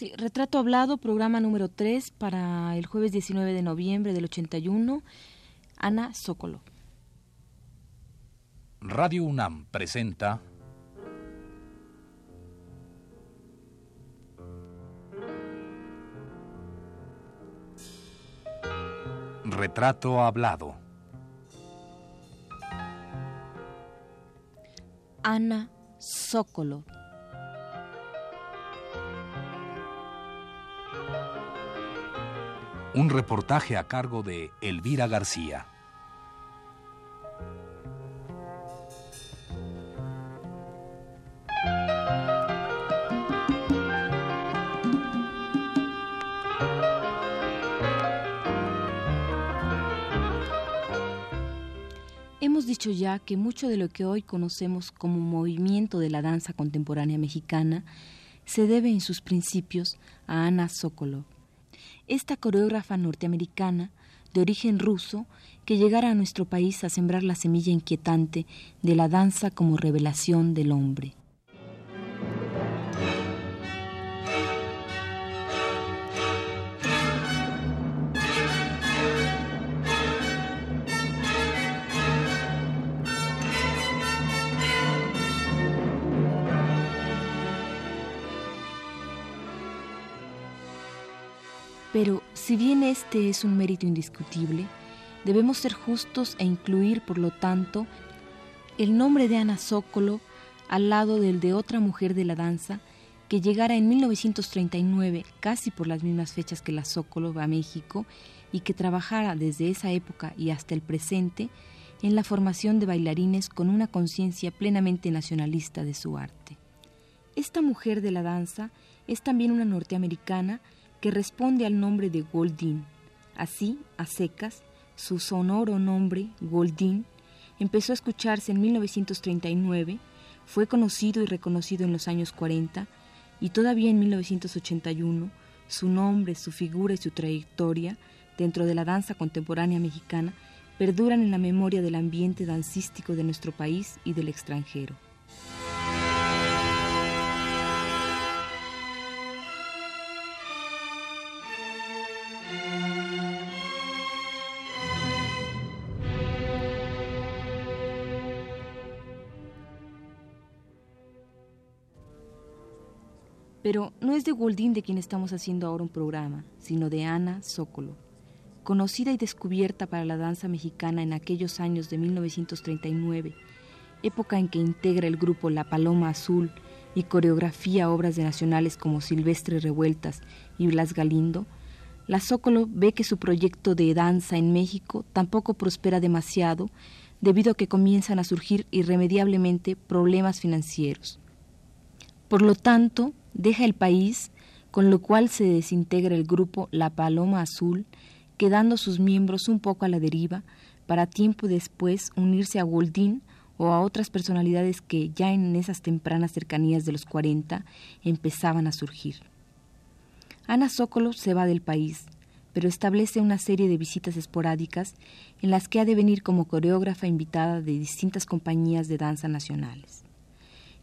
Sí, Retrato Hablado, programa número 3 para el jueves 19 de noviembre del 81. Ana Zócolo. Radio UNAM presenta Retrato Hablado. Ana Zócolo. Un reportaje a cargo de Elvira García. Hemos dicho ya que mucho de lo que hoy conocemos como movimiento de la danza contemporánea mexicana se debe en sus principios a Ana Sokolov esta coreógrafa norteamericana de origen ruso que llegara a nuestro país a sembrar la semilla inquietante de la danza como revelación del hombre. Pero si bien este es un mérito indiscutible, debemos ser justos e incluir, por lo tanto, el nombre de Ana Sokolo al lado del de otra mujer de la danza que llegara en 1939, casi por las mismas fechas que la Sokolo a México, y que trabajara desde esa época y hasta el presente en la formación de bailarines con una conciencia plenamente nacionalista de su arte. Esta mujer de la danza es también una norteamericana que responde al nombre de Goldin. Así, a secas, su sonoro nombre, Goldin, empezó a escucharse en 1939, fue conocido y reconocido en los años 40 y todavía en 1981 su nombre, su figura y su trayectoria dentro de la danza contemporánea mexicana perduran en la memoria del ambiente dancístico de nuestro país y del extranjero. Pero no es de Goldín de quien estamos haciendo ahora un programa, sino de Ana Zócolo, conocida y descubierta para la danza mexicana en aquellos años de 1939, época en que integra el grupo La Paloma Azul y coreografía obras de nacionales como Silvestre Revueltas y Blas Galindo, la Zócolo ve que su proyecto de danza en México tampoco prospera demasiado debido a que comienzan a surgir irremediablemente problemas financieros. Por lo tanto, deja el país, con lo cual se desintegra el grupo La Paloma Azul, quedando sus miembros un poco a la deriva, para tiempo después unirse a Goldín o a otras personalidades que ya en esas tempranas cercanías de los 40 empezaban a surgir. Ana Sokolov se va del país, pero establece una serie de visitas esporádicas en las que ha de venir como coreógrafa invitada de distintas compañías de danza nacionales.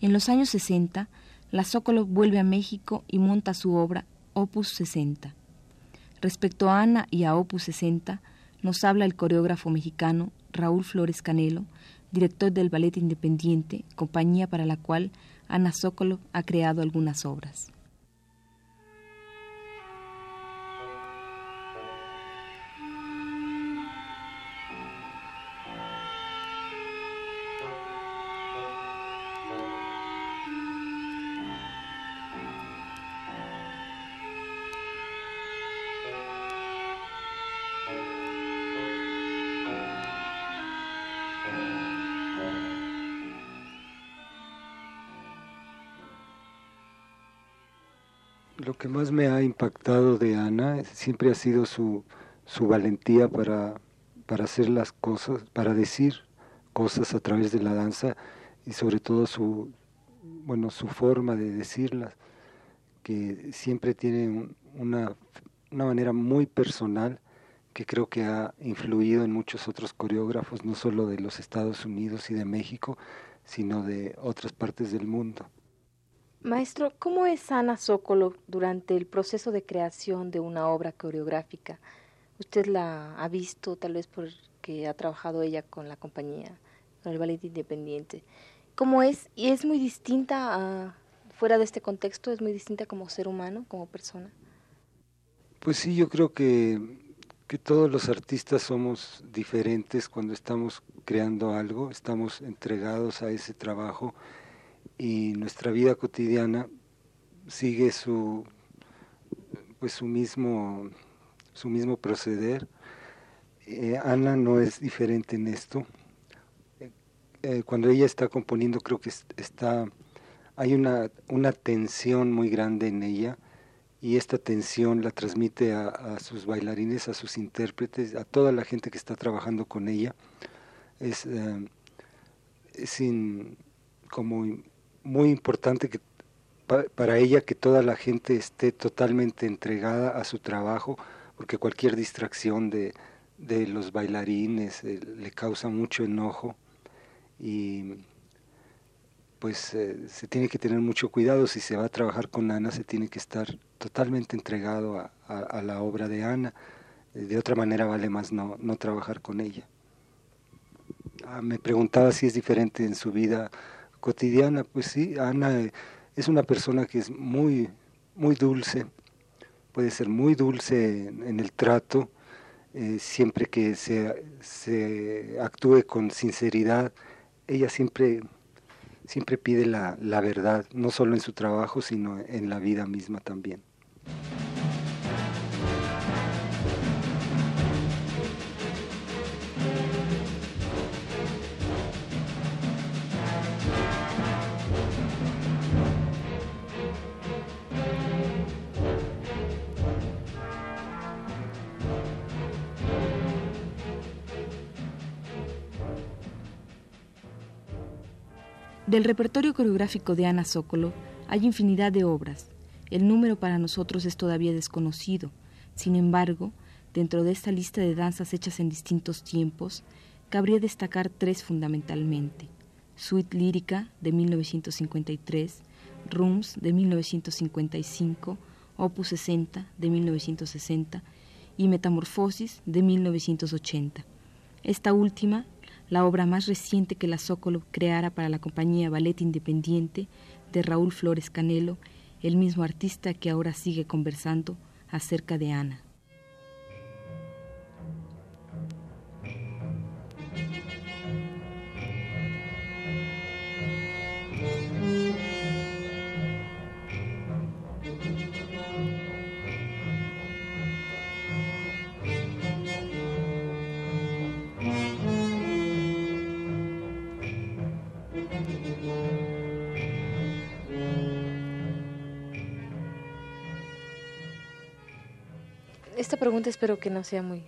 En los años 60 la Zócolo vuelve a México y monta su obra Opus 60. Respecto a Ana y a Opus 60, nos habla el coreógrafo mexicano Raúl Flores Canelo, director del Ballet Independiente, compañía para la cual Ana Sokolov ha creado algunas obras. Lo que más me ha impactado de Ana siempre ha sido su, su valentía para, para hacer las cosas, para decir cosas a través de la danza y sobre todo su, bueno, su forma de decirlas, que siempre tiene una, una manera muy personal que creo que ha influido en muchos otros coreógrafos, no solo de los Estados Unidos y de México, sino de otras partes del mundo. Maestro, ¿cómo es Ana Zócolo durante el proceso de creación de una obra coreográfica? Usted la ha visto, tal vez porque ha trabajado ella con la compañía, con el ballet independiente. ¿Cómo es? Y es muy distinta, fuera de este contexto, es muy distinta como ser humano, como persona. Pues sí, yo creo que, que todos los artistas somos diferentes cuando estamos creando algo, estamos entregados a ese trabajo y nuestra vida cotidiana sigue su pues su mismo su mismo proceder eh, Ana no es diferente en esto eh, eh, cuando ella está componiendo creo que está hay una, una tensión muy grande en ella y esta tensión la transmite a, sus bailarines, a sus intérpretes, a toda la gente que está trabajando con ella. Es, es como muy importante que para ella que toda la gente esté totalmente entregada a su trabajo, porque cualquier distracción de, de los bailarines eh, le causa mucho enojo y pues eh, se tiene que tener mucho cuidado si se va a trabajar con Ana, se tiene que estar totalmente entregado a, la obra de Ana, de otra manera vale más no, no trabajar con ella. Ah, me preguntaba si es diferente en su vida cotidiana, pues sí, Ana es una persona que es muy, muy dulce, puede ser muy dulce en, el trato, eh, siempre que se, se, actúe con sinceridad, ella siempre, siempre pide la, la verdad, no solo en su trabajo, sino en la vida misma también. Del repertorio coreográfico de Ana Zócolo hay infinidad de obras. El número para nosotros es todavía desconocido. Sin embargo, dentro de esta lista de danzas hechas en distintos tiempos, cabría destacar tres fundamentalmente. Suite lírica de 1953, Rooms de 1955, Opus 60 de 1960 y Metamorfosis de 1980. Esta última la obra más reciente que la Zócolo creara para la compañía Ballet Independiente de Raúl Flores Canelo, el mismo artista que ahora sigue conversando acerca de Ana. Esta pregunta espero que no sea muy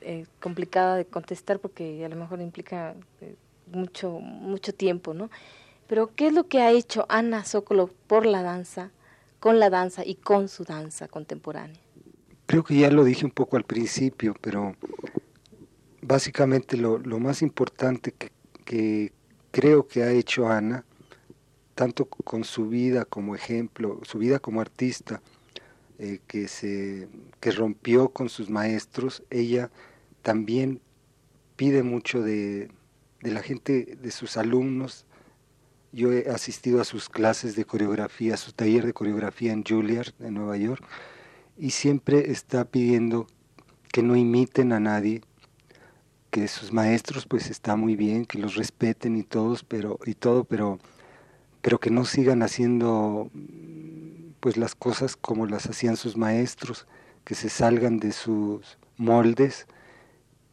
eh, complicada de contestar porque a lo mejor implica eh, mucho, mucho tiempo, ¿no? Pero ¿qué es lo que ha hecho Ana Zócolo por la danza, con la danza y con su danza contemporánea? Creo que ya lo dije un poco al principio, pero básicamente lo, más importante que creo que ha hecho Ana, tanto con su vida como ejemplo, su vida como artista, eh, que, se, que rompió con sus maestros, ella también pide mucho de, de la gente, de sus alumnos. Yo he asistido a sus clases de coreografía, a su taller de coreografía en Juilliard, en Nueva York, y siempre está pidiendo que no imiten a nadie, que sus maestros pues está muy bien, que los respeten y todos, pero y todo, pero pero que no sigan haciendo pues las cosas como las hacían sus maestros, que se salgan de sus moldes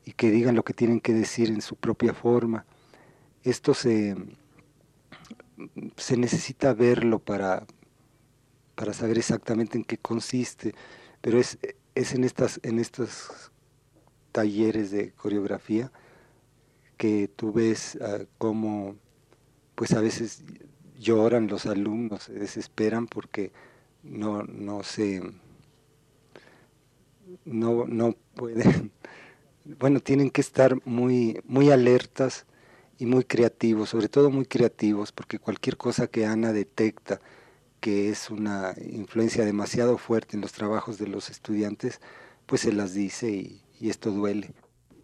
y que digan lo que tienen que decir en su propia forma. Esto se, se necesita verlo para, para saber exactamente en qué consiste, pero es, es en, estas, en estos talleres de coreografía que tú ves uh, cómo pues a veces lloran los alumnos, se desesperan porque no, no se, no, no pueden, bueno, tienen que estar muy, muy alertas y muy creativos, sobre todo muy creativos, porque cualquier cosa que Ana detecta que es una influencia demasiado fuerte en los trabajos de los estudiantes, pues se las dice y, esto duele.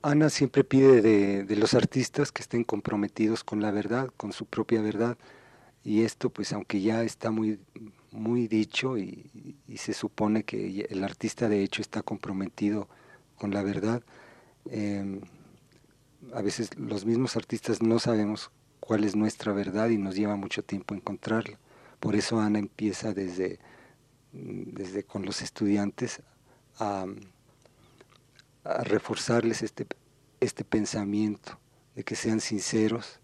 Ana siempre pide de, los artistas que estén comprometidos con la verdad, con su propia verdad, y esto pues aunque ya está muy, muy dicho y, se supone que el artista de hecho está comprometido con la verdad, em, a veces los mismos artistas no sabemos cuál es nuestra verdad y nos lleva mucho tiempo encontrarla. Por eso Ana empieza desde, desde con los estudiantes a, reforzarles este, este pensamiento de que sean sinceros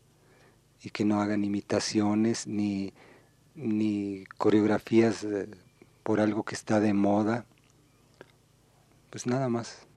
y que no hagan imitaciones ni, ni coreografías eh, por algo que está de moda. Pues nada más.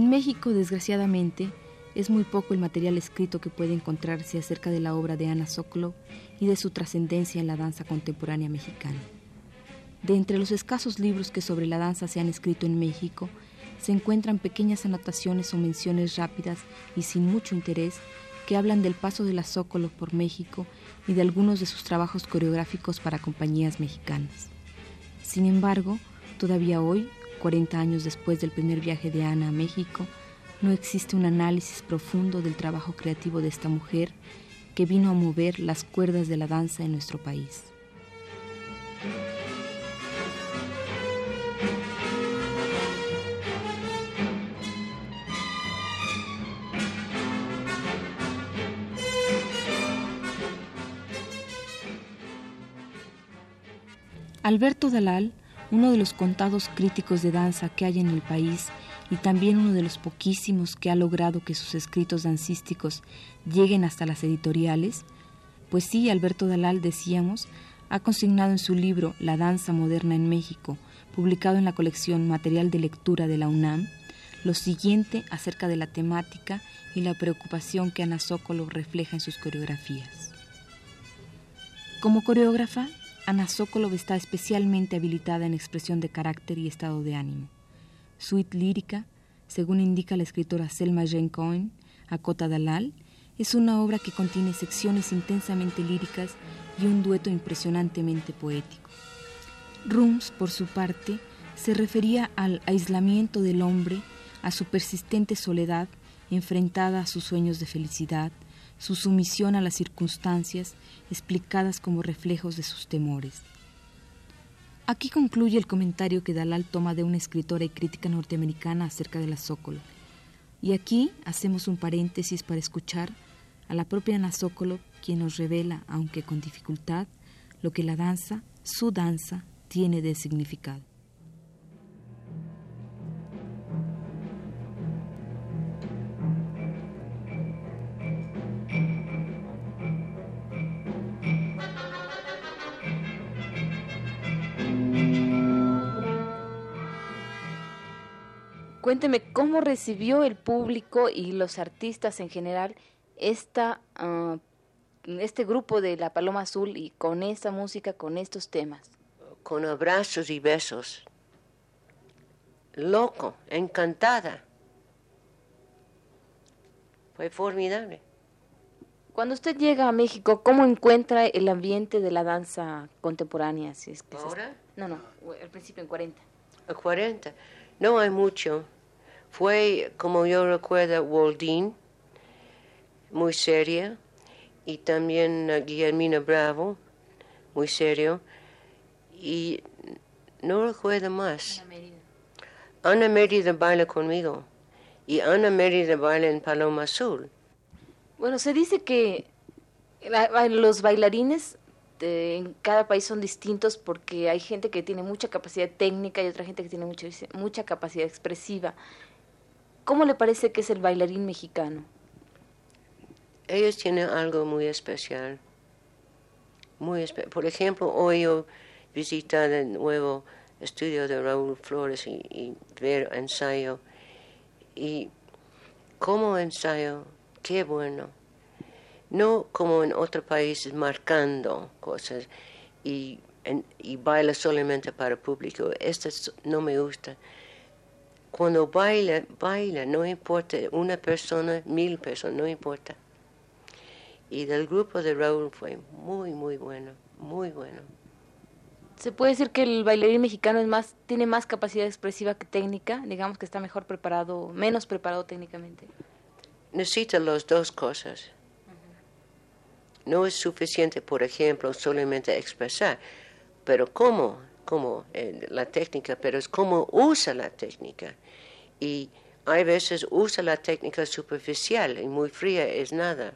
En México, desgraciadamente, es muy poco el material escrito que puede encontrarse acerca de la obra de Ana Sokolow y de su trascendencia en la danza contemporánea mexicana. De entre los escasos libros que sobre la danza se han escrito en México, se encuentran pequeñas anotaciones o menciones rápidas y sin mucho interés que hablan del paso de la Sokolow por México y de algunos de sus trabajos coreográficos para compañías mexicanas. Sin embargo, todavía hoy 40 años después del primer viaje de Ana a México, no existe un análisis profundo del trabajo creativo de esta mujer que vino a mover las cuerdas de la danza en nuestro país. Alberto Dalal uno de los contados críticos de danza que hay en el país y también uno de los poquísimos que ha logrado que sus escritos dancísticos lleguen hasta las editoriales, pues sí, Alberto Dalal, decíamos, ha consignado en su libro La danza moderna en México, publicado en la colección Material de Lectura de la UNAM, lo siguiente acerca de la temática y la preocupación que Ana Sokolo refleja en sus coreografías. Como coreógrafa, Ana Sokolov está especialmente habilitada en expresión de carácter y estado de ánimo. Suite lírica, según indica la escritora Selma Jane Cohen, Cota Dalal, es una obra que contiene secciones intensamente líricas y un dueto impresionantemente poético. Rooms, por su parte, se refería al aislamiento del hombre, a su persistente soledad enfrentada a sus sueños de felicidad, su sumisión a las circunstancias explicadas como reflejos de sus temores. Aquí concluye el comentario que Dalal toma de una escritora y crítica norteamericana acerca de la Sokolov. Y aquí hacemos un paréntesis para escuchar a la propia Ana quien nos revela, aunque con dificultad, lo que la danza, su danza, tiene de significado. Cuénteme cómo recibió el público y los artistas en general esta, ah, este grupo de La Paloma Azul y con esta música, con estos temas. Con abrazos y besos. Loco, encantada. Fue formidable. Cuando usted llega a México, ¿cómo encuentra el ambiente de la danza contemporánea? Si es que ¿Ahora? No, no, al principio en 40. A 40. No hay mucho. Fue, como yo recuerdo, Waldín, muy seria, y también Guillermina Bravo, muy serio, y no recuerdo más. Ana Mérida baila conmigo, y Ana Mérida baila en Paloma Azul. Bueno, se dice que los bailarines en cada país son distintos porque hay gente que tiene mucha capacidad técnica y otra gente que tiene mucha, mucha capacidad expresiva. ¿Cómo le parece que es el bailarín mexicano? Ellos tienen algo muy especial. Muy Por ejemplo, hoy yo visité de nuevo estudio de Raúl Flores y, ver ensayo. Y como ensayo, qué bueno. No como en otros países marcando cosas y, y baila solamente para el público. Esto no me gusta. Cuando baila, baila, no importa, una persona, mil personas, no importa. Y del grupo de Raúl fue muy, muy bueno, muy bueno. ¿Se puede decir que el bailarín mexicano es más, tiene más capacidad expresiva que técnica? Digamos que está mejor preparado, menos preparado técnicamente. Necesita las dos cosas. No es suficiente, por ejemplo, solamente expresar, pero cómo, cómo eh, la técnica, pero es cómo usa la técnica. Y hay veces usa la técnica superficial y muy fría es nada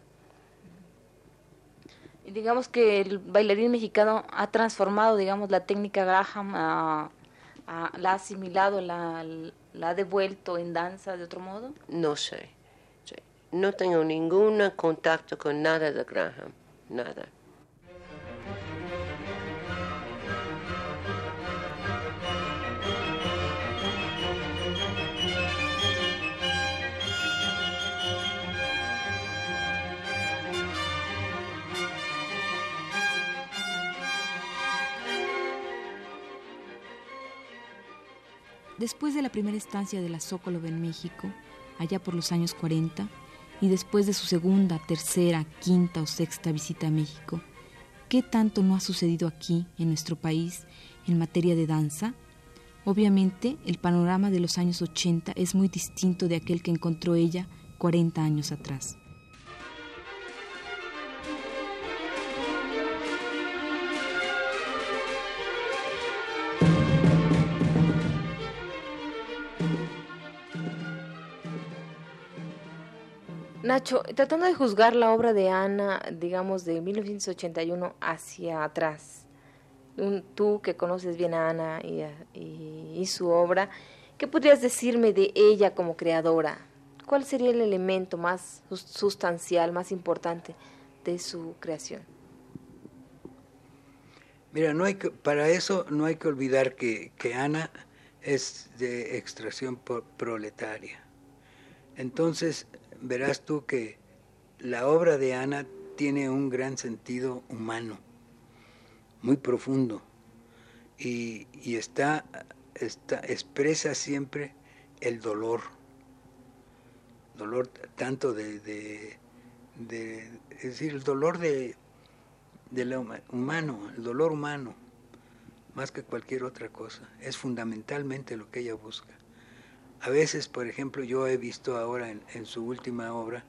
digamos que el bailarín mexicano ha transformado, digamos, la técnica Graham, la ha asimilado, la, la, ha devuelto en danza de otro modo? No sé. No tengo ningún contacto con nada de Graham, nada. Después de la primera estancia de la Sokolov en México, allá por los años 40, y después de su segunda, tercera, quinta o sexta visita a México, ¿qué tanto no ha sucedido aquí, en nuestro país, en materia de danza? Obviamente, el panorama de los años 80 es muy distinto de aquel que encontró ella 40 años atrás. Nacho, tratando de juzgar la obra de Ana, digamos, de 1981 hacia atrás, tú que conoces bien a Ana y, su obra, ¿qué podrías decirme de ella como creadora? ¿Cuál sería el elemento más sustancial, más importante de su creación? Mira, no hay para eso no hay que olvidar que, que Ana es de extracción proletaria. Entonces, verás tú que la obra de Ana tiene un gran sentido humano, muy profundo, y, está, está, expresa siempre el dolor, dolor tanto de, de, es decir, el dolor de, de lo humano, el dolor humano, más que cualquier otra cosa, es fundamentalmente lo que ella busca. A veces, por ejemplo, yo he visto ahora en, su última obra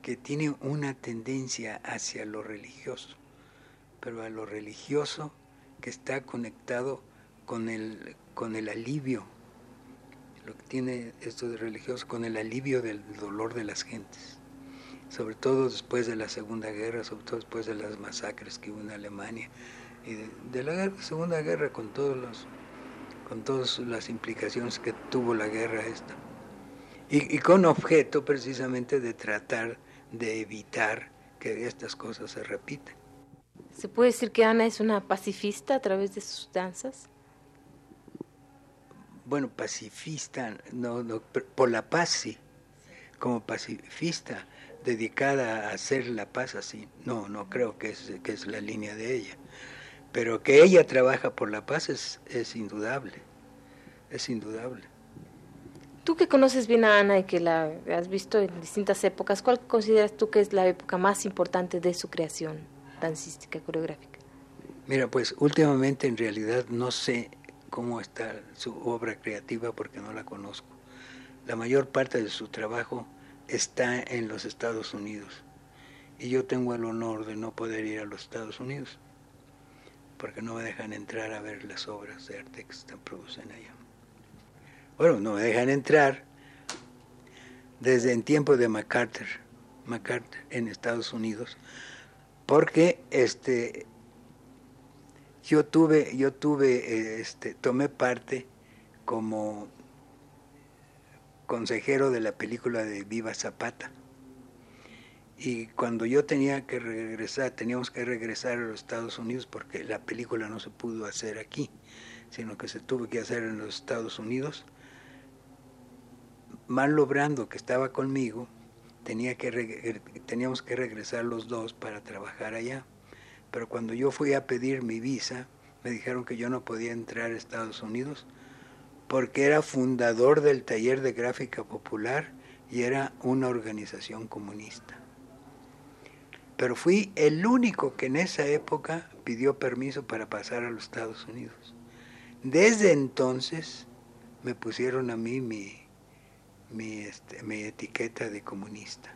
que tiene una tendencia hacia lo religioso, pero a lo religioso que está conectado con el, con el alivio, lo que tiene esto de religioso, con el alivio del dolor de las gentes, sobre todo después de la Segunda Guerra, sobre todo después de las masacres que hubo en Alemania, y de, la Segunda Guerra con todos los con todas las implicaciones que tuvo la guerra esta. Y, con objeto precisamente de tratar de evitar que estas cosas se repitan. ¿Se puede decir que Ana es una pacifista a través de sus danzas? Bueno, pacifista, no, no, por la paz sí, como pacifista, dedicada a hacer la paz así, no, no creo que es, que es la línea de ella. Pero que ella trabaja por la paz es, es indudable, es indudable. Tú que conoces bien a Ana y que la has visto en distintas épocas, ¿cuál consideras tú que es la época más importante de su creación dancística, coreográfica? Mira, pues últimamente en realidad no sé cómo está su obra creativa porque no la conozco. La mayor parte de su trabajo está en los Estados Unidos y yo tengo el honor de no poder ir a los Estados Unidos porque no me dejan entrar a ver las obras de arte que se producen allá. Bueno, no me dejan entrar desde en tiempo de MacArthur, MacArthur en Estados Unidos, porque este yo tuve, yo tuve, este, tomé parte como consejero de la película de Viva Zapata y cuando yo tenía que regresar, teníamos que regresar a los Estados Unidos porque la película no se pudo hacer aquí, sino que se tuvo que hacer en los Estados Unidos. Marlo Brando, que estaba conmigo, tenía que er, teníamos que regresar los dos para trabajar allá. Pero cuando yo fui a pedir mi visa, me dijeron que yo no podía entrar a Estados Unidos porque era fundador del taller de gráfica popular y era una organización comunista. Pero fui el único que en esa época pidió permiso para pasar a los Estados Unidos. Desde entonces me pusieron a mí mi, mi, este, etiqueta de comunista.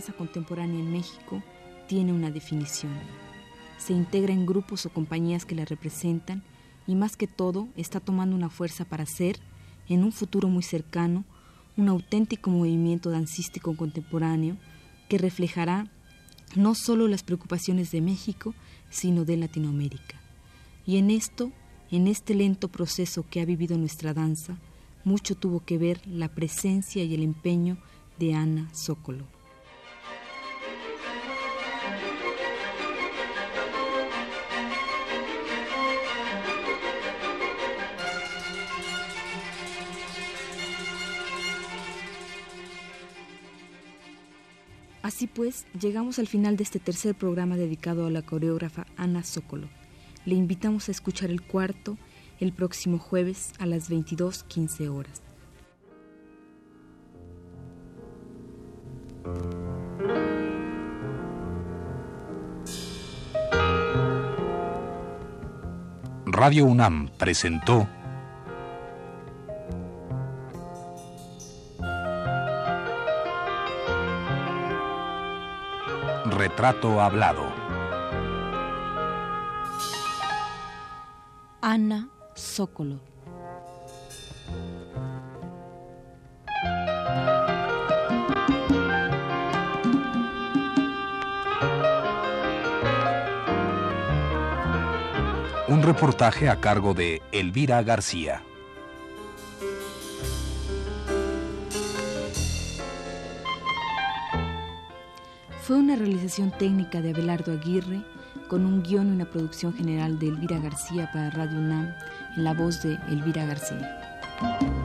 Danza contemporánea en México tiene una definición. Se integra en grupos o compañías que la representan y más que todo está tomando una fuerza para ser, en un futuro muy cercano, un auténtico movimiento dancístico contemporáneo que reflejará no solo las preocupaciones de México, sino de Latinoamérica. Y en esto, en este lento proceso que ha vivido nuestra danza, mucho tuvo que ver la presencia y el empeño de Ana Zócolo. Así pues, llegamos al final de este tercer programa dedicado a la coreógrafa Ana Zócolo. Le invitamos a escuchar el cuarto el próximo jueves a las 22.15 horas. Radio UNAM presentó Retrato Hablado. Ana Zócolo. Un reportaje a cargo de Elvira García. Fue una realización técnica de Abelardo Aguirre, con un guion y una producción general de Elvira García para Radio UNAM, en la voz de Elvira García.